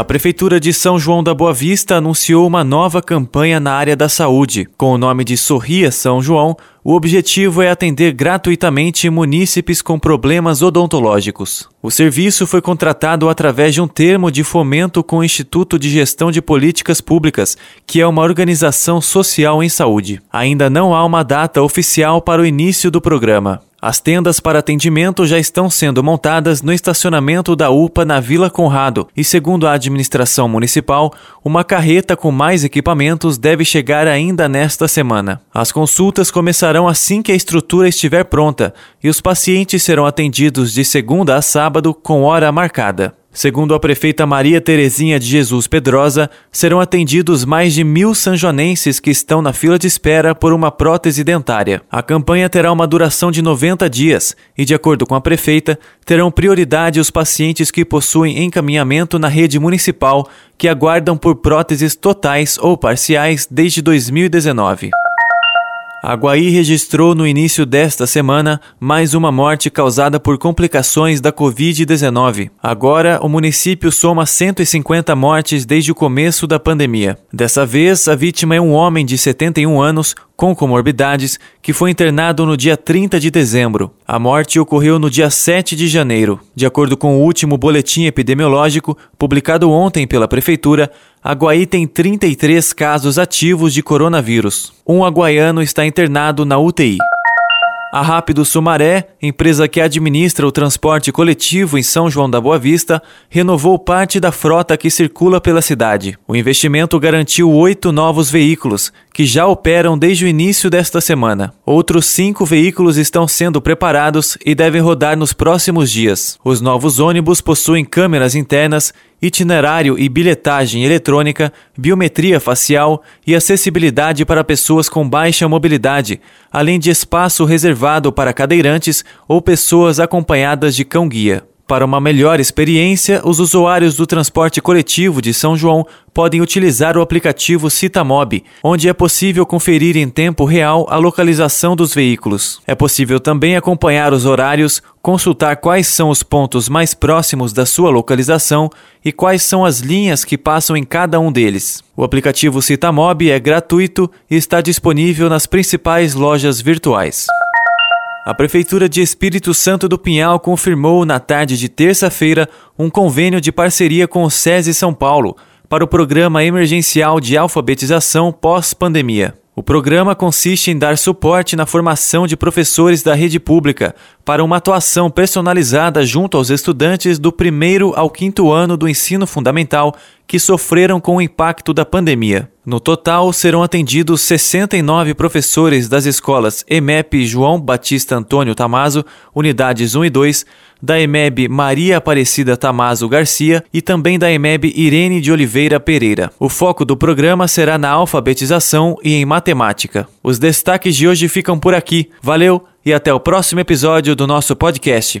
A Prefeitura de São João da Boa Vista anunciou uma nova campanha na área da saúde. Com o nome de Sorria São João, o objetivo é atender gratuitamente munícipes com problemas odontológicos. O serviço foi contratado através de um termo de fomento com o Instituto de Gestão de Políticas Públicas, que é uma organização social em saúde. Ainda não há uma data oficial para o início do programa. As tendas para atendimento já estão sendo montadas no estacionamento da UPA na Vila Conrado e, segundo a administração municipal, uma carreta com mais equipamentos deve chegar ainda nesta semana. As consultas começarão assim que a estrutura estiver pronta e os pacientes serão atendidos de segunda a sábado com hora marcada. Segundo a prefeita Maria Terezinha de Jesus Pedrosa, serão atendidos mais de mil sanjonenses que estão na fila de espera por uma prótese dentária. A campanha terá uma duração de 90 dias e, de acordo com a prefeita, terão prioridade os pacientes que possuem encaminhamento na rede municipal que aguardam por próteses totais ou parciais desde 2019. Aguaí registrou no início desta semana mais uma morte causada por complicações da Covid-19. Agora, o município soma 150 mortes desde o começo da pandemia. Dessa vez, a vítima é um homem de 71 anos com comorbidades que foi internado no dia 30 de dezembro. A morte ocorreu no dia 7 de janeiro. De acordo com o último boletim epidemiológico publicado ontem pela Prefeitura, Aguaí tem 33 casos ativos de coronavírus. Um aguaiano está internado na UTI. A Rápido Sumaré, empresa que administra o transporte coletivo em São João da Boa Vista, renovou parte da frota que circula pela cidade. O investimento garantiu oito novos veículos, que já operam desde o início desta semana. Outros cinco veículos estão sendo preparados e devem rodar nos próximos dias. Os novos ônibus possuem câmeras internas itinerário e bilhetagem eletrônica, biometria facial e acessibilidade para pessoas com baixa mobilidade, além de espaço reservado para cadeirantes ou pessoas acompanhadas de cão-guia. Para uma melhor experiência, os usuários do transporte coletivo de São João podem utilizar o aplicativo Citamob, onde é possível conferir em tempo real a localização dos veículos. É possível também acompanhar os horários, consultar quais são os pontos mais próximos da sua localização e quais são as linhas que passam em cada um deles. O aplicativo Citamob é gratuito e está disponível nas principais lojas virtuais. A Prefeitura de Espírito Santo do Pinhal confirmou na tarde de terça-feira um convênio de parceria com o SESI São Paulo para o Programa Emergencial de Alfabetização pós-pandemia. O programa consiste em dar suporte na formação de professores da rede pública para uma atuação personalizada junto aos estudantes do primeiro ao quinto ano do ensino fundamental que sofreram com o impacto da pandemia. No total, serão atendidos 69 professores das escolas EMEP João Batista Antônio Tamazo, unidades 1 e 2, da EMEB Maria Aparecida Tamazo Garcia e também da EMEB Irene de Oliveira Pereira. O foco do programa será na alfabetização e em matemática. Os destaques de hoje ficam por aqui. Valeu e até o próximo episódio do nosso podcast.